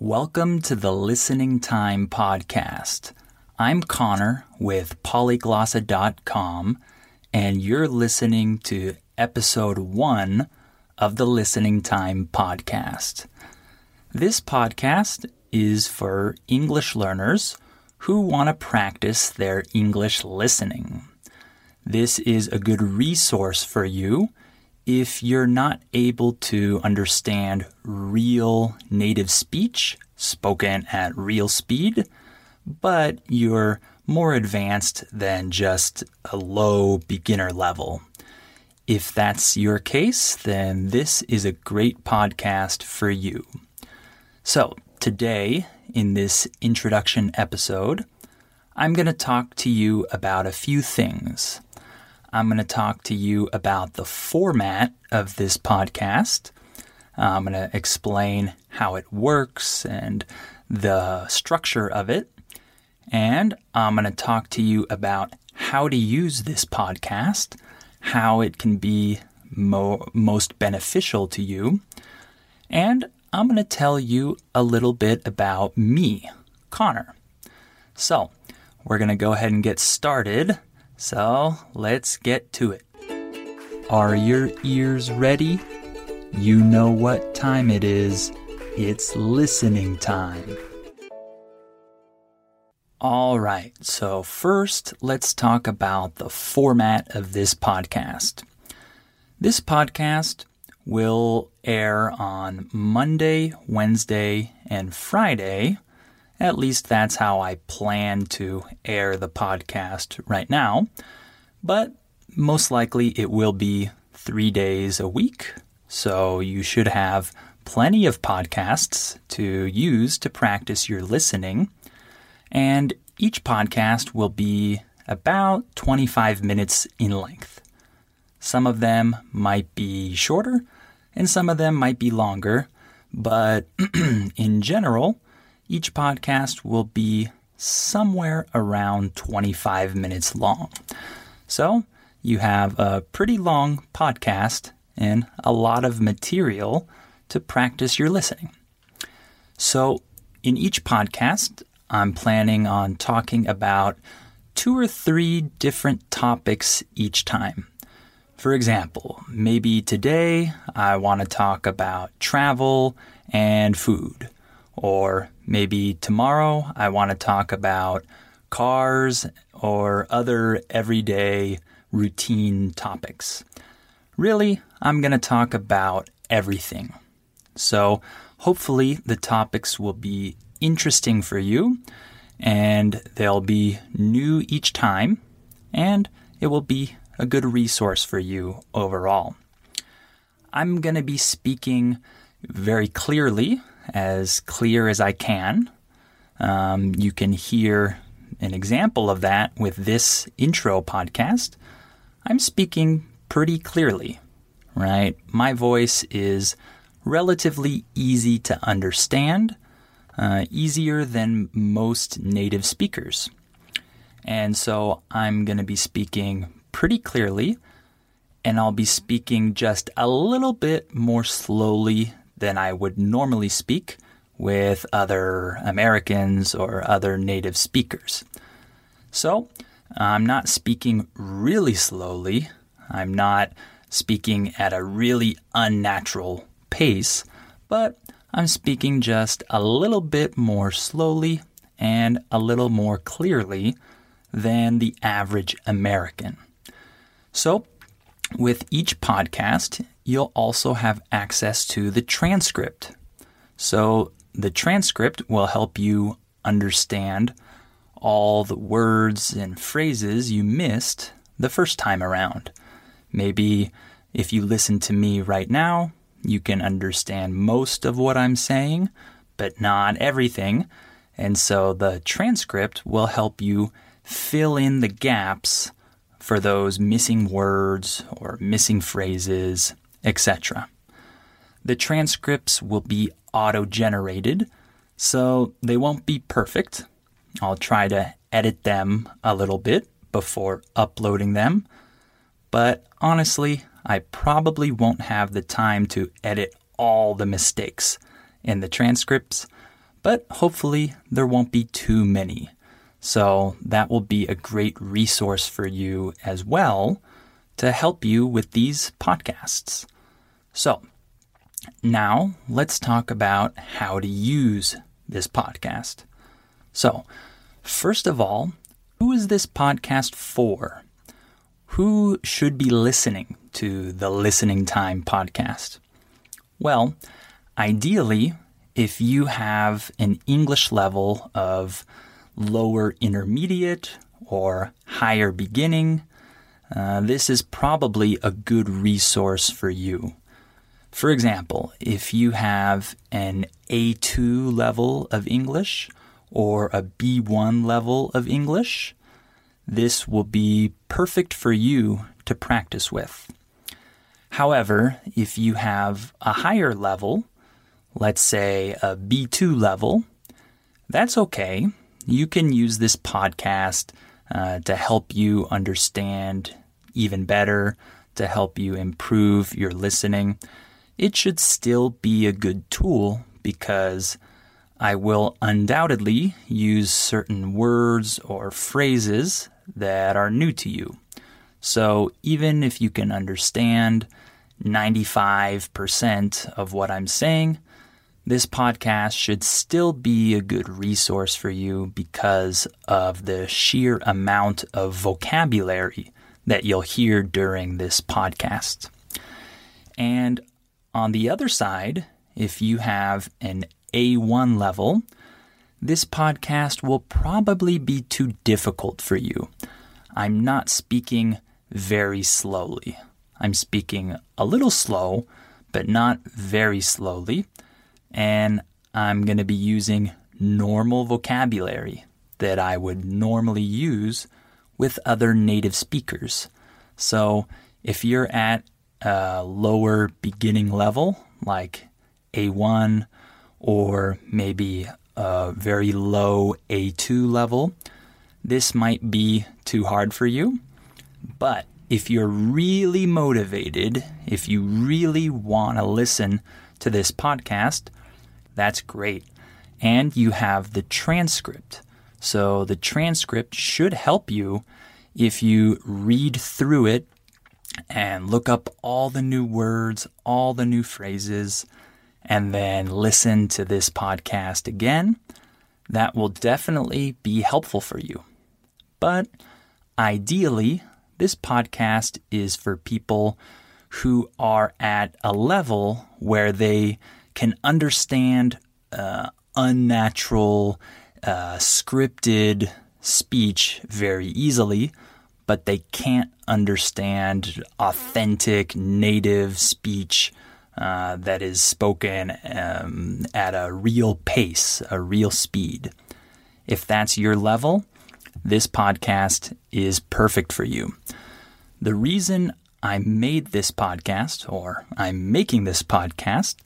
Welcome to the Listening Time Podcast. I'm Connor with polyglossa.com, and you're listening to episode one of the Listening Time Podcast. This podcast is for English learners who want to practice their English listening. This is a good resource for you if you're not able to understand real native speech spoken at real speed, but you're more advanced than just a low beginner level. If that's your case, then this is a great podcast for you. So, today, in this introduction episode, I'm going to talk to you about a few things. I'm going to talk to you about the format of this podcast. Uh, I'm going to explain how it works and the structure of it. And I'm going to talk to you about how to use this podcast, how it can be mo- most beneficial to you. And I'm going to tell you a little bit about me, Connor. So, we're going to go ahead and get started. So let's get to it. Are your ears ready? You know what time it is. It's listening time. All right, so first let's talk about the format of this podcast. This podcast will air on Monday, Wednesday, and Friday At least that's how I plan to air the podcast right now. But most likely it will be three days a week. So you should have plenty of podcasts to use to practice your listening. And each podcast will be about 25 minutes in length. Some of them might be shorter and some of them might be longer, but in general, each podcast will be somewhere around 25 minutes long. So you have a pretty long podcast and a lot of material to practice your listening. So, in each podcast, I'm planning on talking about two or three different topics each time. For example, maybe today I want to talk about travel and food. Or maybe tomorrow I want to talk about cars or other everyday routine topics. Really, I'm going to talk about everything. So, hopefully, the topics will be interesting for you and they'll be new each time, and it will be a good resource for you overall. I'm going to be speaking very clearly, as clear as I can. Um, you can hear an example of that with this intro podcast. I'm speaking pretty clearly, right? My voice is relatively easy to understand, uh, easier than most native speakers. And so I'm going to be speaking pretty clearly, and I'll be speaking just a little bit more slowly than I would normally speak with other Americans or other native speakers. So I'm not speaking really slowly. I'm not speaking at a really unnatural pace, but I'm speaking just a little bit more slowly and a little more clearly than the average American. So, with each podcast, you'll also have access to the transcript. So, the transcript will help you understand all the words and phrases you missed the first time around. Maybe if you listen to me right now, you can understand most of what I'm saying, but not everything. And so the transcript will help you fill in the gaps for those missing words or missing phrases, etc. The transcripts will be auto generated, so they won't be perfect. I'll try to edit them a little bit before uploading them, but honestly, I probably won't have the time to edit all the mistakes in the transcripts, but hopefully there won't be too many. So that will be a great resource for you as well to help you with these podcasts. So now let's talk about how to use this podcast. So, first of all, who is this podcast for? Who should be listening to the Listening Time podcast? Well, ideally, if you have an English level of lower intermediate or higher beginning, uh, this is probably a good resource for you. For example, if you have an A2 level of English or a B1 level of English, this will be perfect for you to practice with. However, if you have a higher level, let's say a B2 level, that's okay. You can use this podcast uh, to help you understand even better, to help you improve your listening. It should still be a good tool because I will undoubtedly use certain words or phrases that are new to you. So even if you can understand 95% of what I'm saying, this podcast should still be a good resource for you because of the sheer amount of vocabulary that you'll hear during this podcast. And on the other side, if you have an A1 level, this podcast will probably be too difficult for you. I'm not speaking very slowly. I'm speaking a little slow, but not very slowly. And I'm going to be using normal vocabulary that I would normally use with other native speakers. So if you're at a lower beginning level, like A1 or maybe a very low A2 level, this might be too hard for you. But if you're really motivated, if you really want to listen to this podcast, that's great. And you have the transcript. So the transcript should help you if you read through it and look up all the new words, all the new phrases, and then listen to this podcast again. That will definitely be helpful for you. But ideally, this podcast is for people who are at a level where they can understand uh, unnatural, uh, scripted speech very easily, but they can't understand authentic native speech uh, that is spoken um, at a real pace, a real speed. If that's your level, this podcast is perfect for you. The reason I made this podcast, or I'm making this podcast,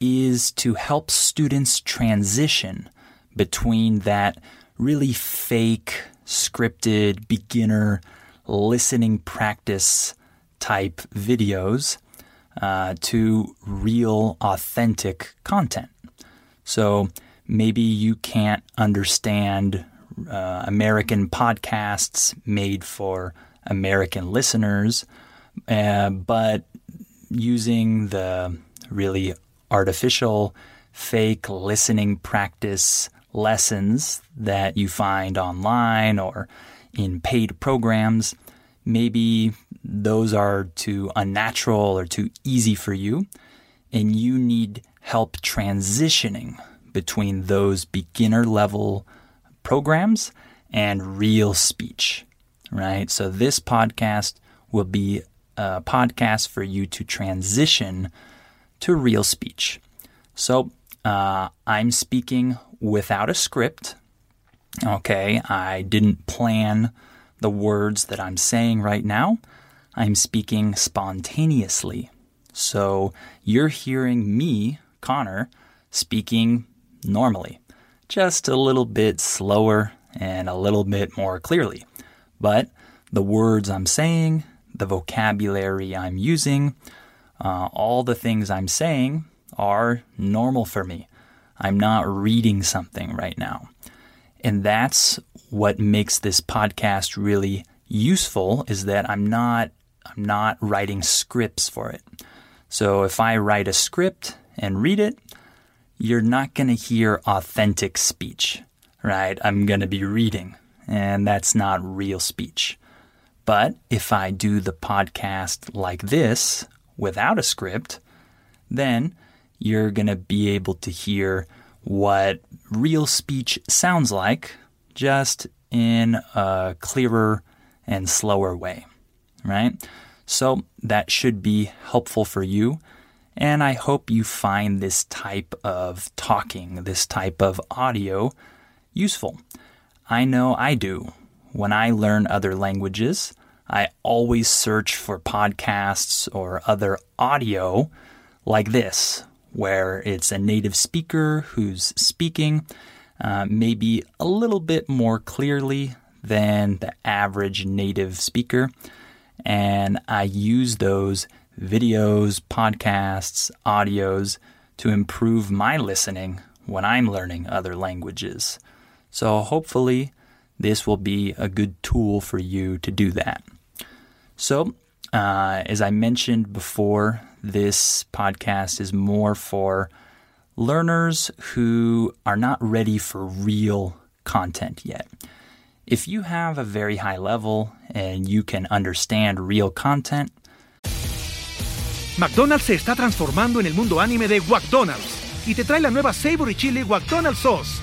is to help students transition between that really fake, scripted, beginner listening practice type videos uh, to real, authentic content. So maybe you can't understand uh, American podcasts made for American listeners, uh, but using the really artificial, fake listening practice lessons that you find online or in paid programs, maybe those are too unnatural or too easy for you, and you need help transitioning between those beginner level programs and real speech, right? So, this podcast will be a podcast for you to transition to real speech. So, uh, I'm speaking without a script. Okay, I didn't plan the words that I'm saying right now. I'm speaking spontaneously. So you're hearing me, Connor, speaking normally, just a little bit slower and a little bit more clearly. But the words I'm saying, the vocabulary I'm using, uh, all the things I'm saying are normal for me. I'm not reading something right now. And that's what makes this podcast really useful is that I'm not I'm not writing scripts for it. So if I write a script and read it, you're not going to hear authentic speech, right? I'm going to be reading, and that's not real speech. But if I do the podcast like this without a script, then you're going to be able to hear what real speech sounds like just in a clearer and slower way, right? So that should be helpful for you. And I hope you find this type of talking, this type of audio useful. I know I do. When I learn other languages, I always search for podcasts or other audio like this, where it's a native speaker who's speaking, uh, maybe a little bit more clearly than the average native speaker. And I use those videos, podcasts, audios to improve my listening when I'm learning other languages. So hopefully, this will be a good tool for you to do that. So, uh, as I mentioned before, this podcast is more for learners who are not ready for real content yet. If you have a very high level and you can understand real content, McDonald's se está transformando en el mundo anime de McDonald's y te trae la nueva Savory Chili McDonald's Sauce.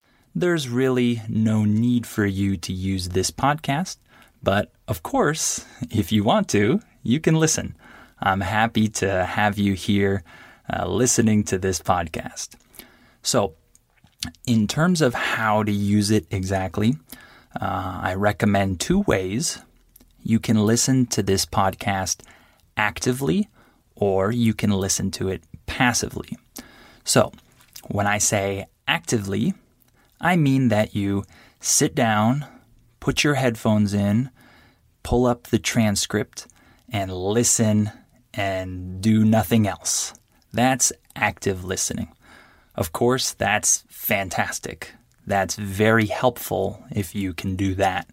there's really no need for you to use this podcast. But of course, if you want to, you can listen. I'm happy to have you here uh, listening to this podcast. So, in terms of how to use it exactly, uh, I recommend two ways. You can listen to this podcast actively, or you can listen to it passively. So, when I say actively, I mean that you sit down, put your headphones in, pull up the transcript, and listen and do nothing else. That's active listening. Of course, that's fantastic. That's very helpful if you can do that,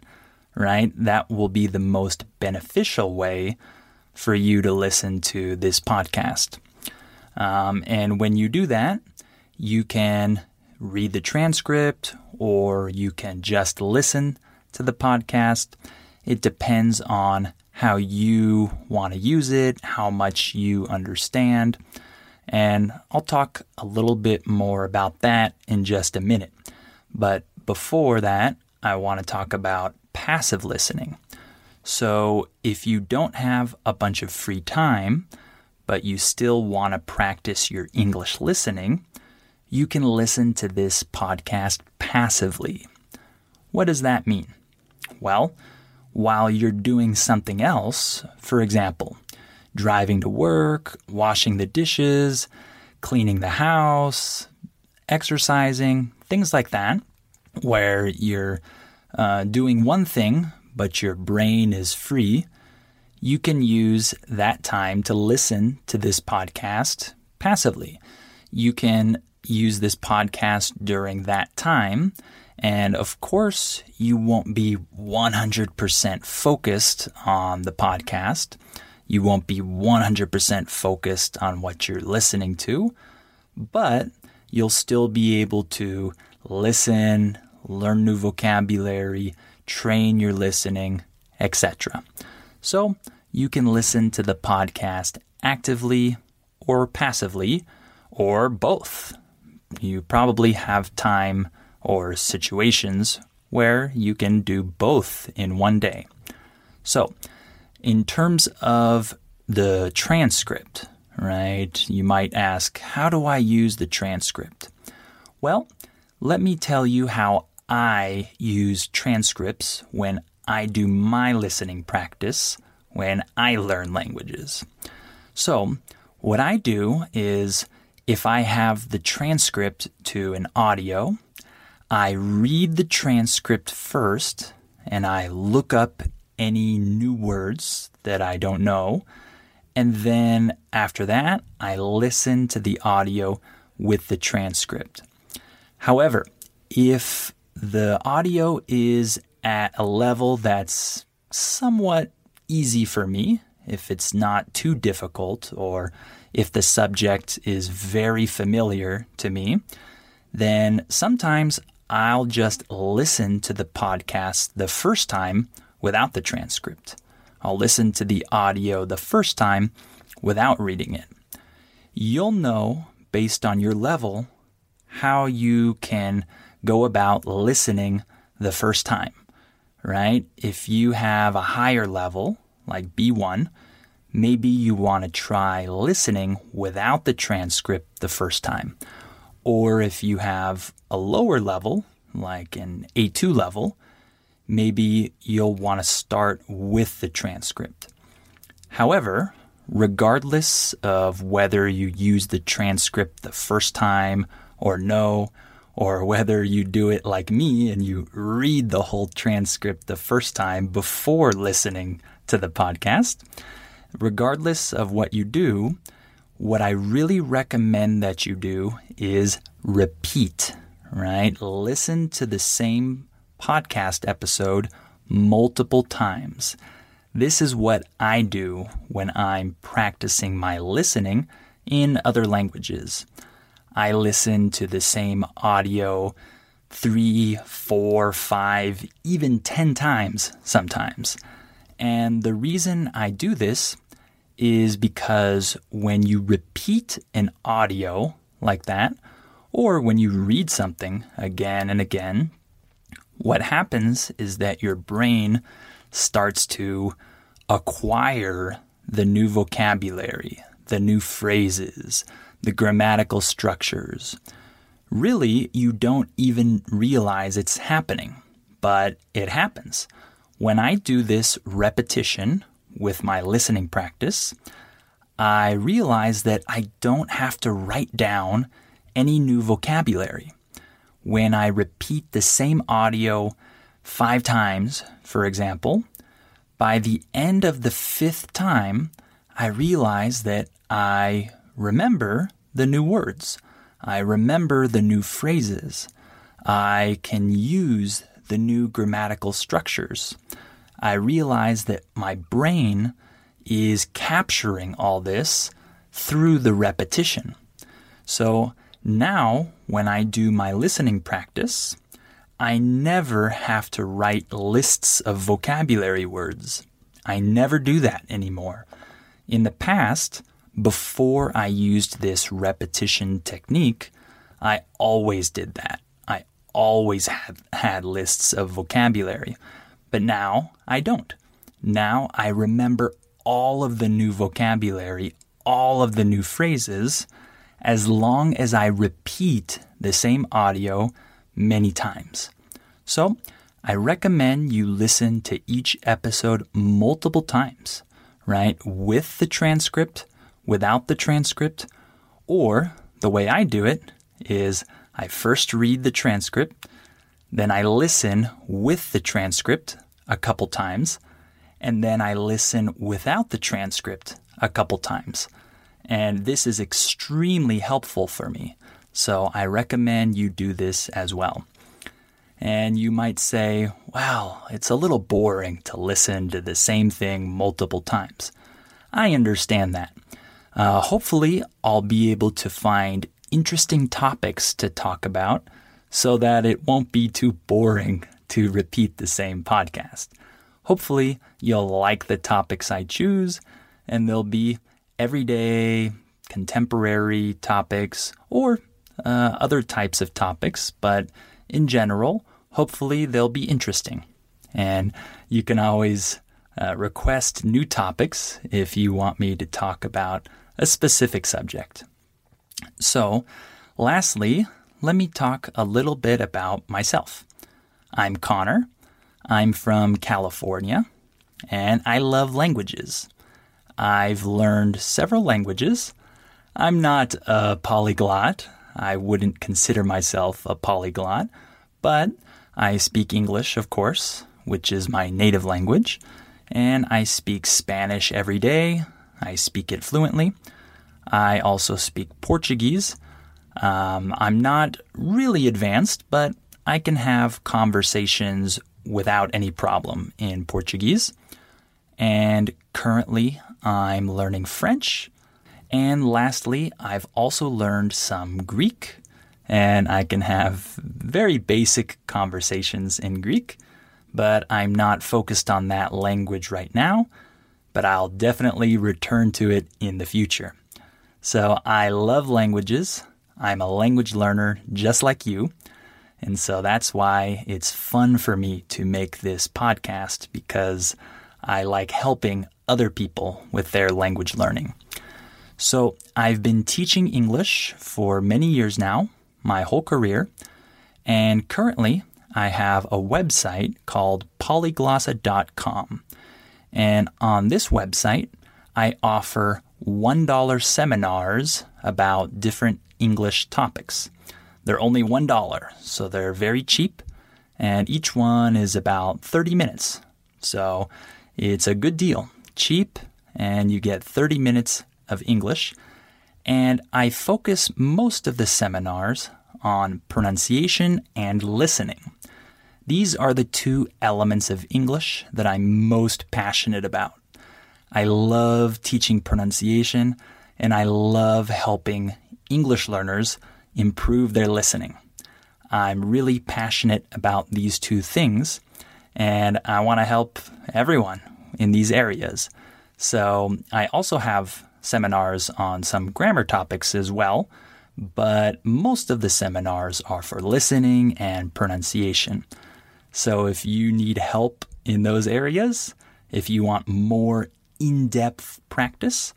right? That will be the most beneficial way for you to listen to this podcast. Um, and when you do that, you can read the transcript or you can just listen to the podcast. It depends on how you want to use it, how much you understand. And I'll talk a little bit more about that in just a minute. But before that, I want to talk about passive listening. So if you don't have a bunch of free time, but you still want to practice your English listening, you can listen to this podcast passively. What does that mean? Well, while you're doing something else, for example, driving to work, washing the dishes, cleaning the house, exercising, things like that, where you're uh, doing one thing but your brain is free, you can use that time to listen to this podcast passively. You can use this podcast during that time. And of course, you won't be 100% focused on the podcast. You won't be 100% focused on what you're listening to, but you'll still be able to listen, learn new vocabulary, train your listening, etc. So you can listen to the podcast actively or passively or both you probably have time or situations where you can do both in one day. So, in terms of the transcript, right, you might ask, how do I use the transcript? Well, let me tell you how I use transcripts when I do my listening practice when I learn languages. So, what I do is if I have the transcript to an audio, I read the transcript first and I look up any new words that I don't know. And then after that, I listen to the audio with the transcript. However, if the audio is at a level that's somewhat easy for me, if it's not too difficult, or if the subject is very familiar to me, then sometimes I'll just listen to the podcast the first time without the transcript. I'll listen to the audio the first time without reading it. You'll know based on your level how you can go about listening the first time, right? If you have a higher level, like B1, maybe you want to try listening without the transcript the first time. Or if you have a lower level, like an A2 level, maybe you'll want to start with the transcript. However, regardless of whether you use the transcript the first time or no, or whether you do it like me and you read the whole transcript the first time before listening to the podcast, regardless of what you do, what I really recommend that you do is repeat, right? Listen to the same podcast episode multiple times. This is what I do when I'm practicing my listening in other languages. I listen to the same audio three, four, five, even 10 times sometimes. And the reason I do this is because when you repeat an audio like that, or when you read something again and again, what happens is that your brain starts to acquire the new vocabulary, the new phrases, the grammatical structures. Really, you don't even realize it's happening, but it happens. When I do this repetition with my listening practice, I realize that I don't have to write down any new vocabulary. When I repeat the same audio five times, for example, by the end of the fifth time, I realize that I remember the new words. I remember the new phrases. I can use the new grammatical structures. I realize that my brain is capturing all this through the repetition. So now, when I do my listening practice, I never have to write lists of vocabulary words. I never do that anymore. In the past, before I used this repetition technique, I always did that. Always had, had lists of vocabulary. But now I don't. Now I remember all of the new vocabulary, all of the new phrases, as long as I repeat the same audio many times. So I recommend you listen to each episode multiple times, right? With the transcript without the transcript, or the way I do it is I first read the transcript, then I listen with the transcript a couple times, and then I listen without the transcript a couple times. And this is extremely helpful for me. So I recommend you do this as well. And you might say, wow, it's a little boring to listen to the same thing multiple times. I understand that. Uh, hopefully, I'll be able to find interesting topics to talk about so that it won't be too boring to repeat the same podcast. Hopefully, you'll like the topics I choose, and they'll be everyday, contemporary topics or uh, other types of topics, but in general, hopefully they'll be interesting. And you can always uh, request new topics if you want me to talk about a specific subject. So, lastly, let me talk a little bit about myself. I'm Connor. I'm from California, and I love languages. I've learned several languages. I'm not a polyglot. I wouldn't consider myself a polyglot, but I speak English, of course, which is my native language, and I speak Spanish every day. I speak it fluently. I also speak Portuguese. Um, I'm not really advanced, but I can have conversations without any problem in Portuguese. And currently, I'm learning French. And lastly, I've also learned some Greek, and I can have very basic conversations in Greek, but I'm not focused on that language right now, but I'll definitely return to it in the future. So I love languages. I'm a language learner just like you. And so that's why it's fun for me to make this podcast because I like helping other people with their language learning. So I've been teaching English for many years now, my whole career, and currently I have a website called polyglossa.com. And on this website, I offer $1 seminars about different English topics. They're only $1, so they're very cheap, and each one is about 30 minutes. So it's a good deal. Cheap, and you get 30 minutes of English. And I focus most of the seminars on pronunciation and listening. These are the two elements of English that I'm most passionate about. I love teaching pronunciation and I love helping English learners improve their listening. I'm really passionate about these two things and I want to help everyone in these areas. So I also have seminars on some grammar topics as well, but most of the seminars are for listening and pronunciation. So if you need help in those areas, if you want more in depth practice,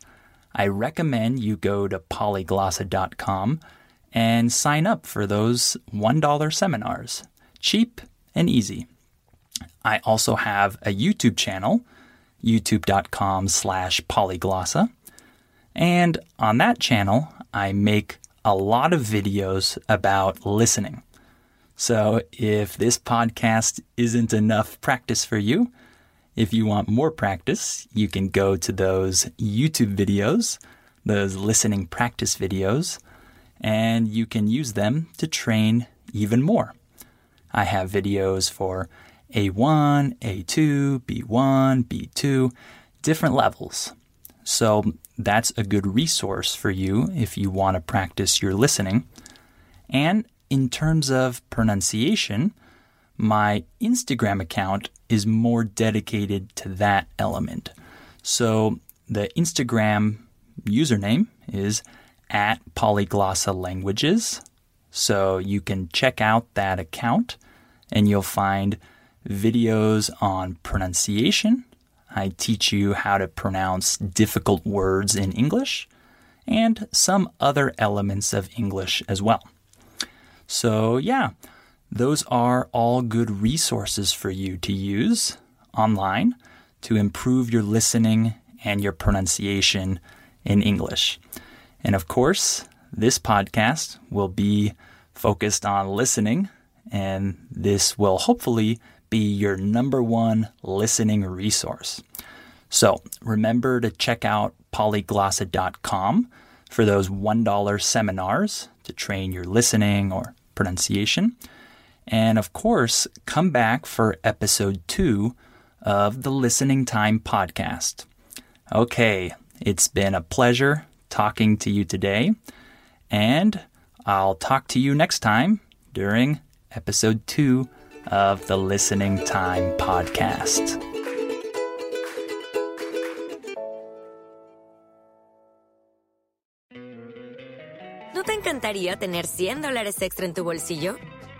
I recommend you go to polyglossa.com and sign up for those $1 seminars. Cheap and easy. I also have a YouTube channel, youtube.com slash polyglossa. And on that channel, I make a lot of videos about listening. So if this podcast isn't enough practice for you, if you want more practice, you can go to those YouTube videos, those listening practice videos, and you can use them to train even more. I have videos for A1, A2, B1, B2, different levels. So that's a good resource for you if you want to practice your listening. And in terms of pronunciation, my Instagram account is more dedicated to that element. So the Instagram username is at Polyglossa Languages. So you can check out that account and you'll find videos on pronunciation. I teach you how to pronounce difficult words in English and some other elements of English as well. So, yeah, those are all good resources for you to use online to improve your listening and your pronunciation in English. And of course, this podcast will be focused on listening, and this will hopefully be your number one listening resource. So remember to check out polyglossa.com for those $1 seminars to train your listening or pronunciation. And of course, come back for episode two of the Listening Time podcast. Okay, it's been a pleasure talking to you today, and I'll talk to you next time during episode two of the Listening Time podcast. ¿No te encantaría tener 100 dólares extra en tu bolsillo?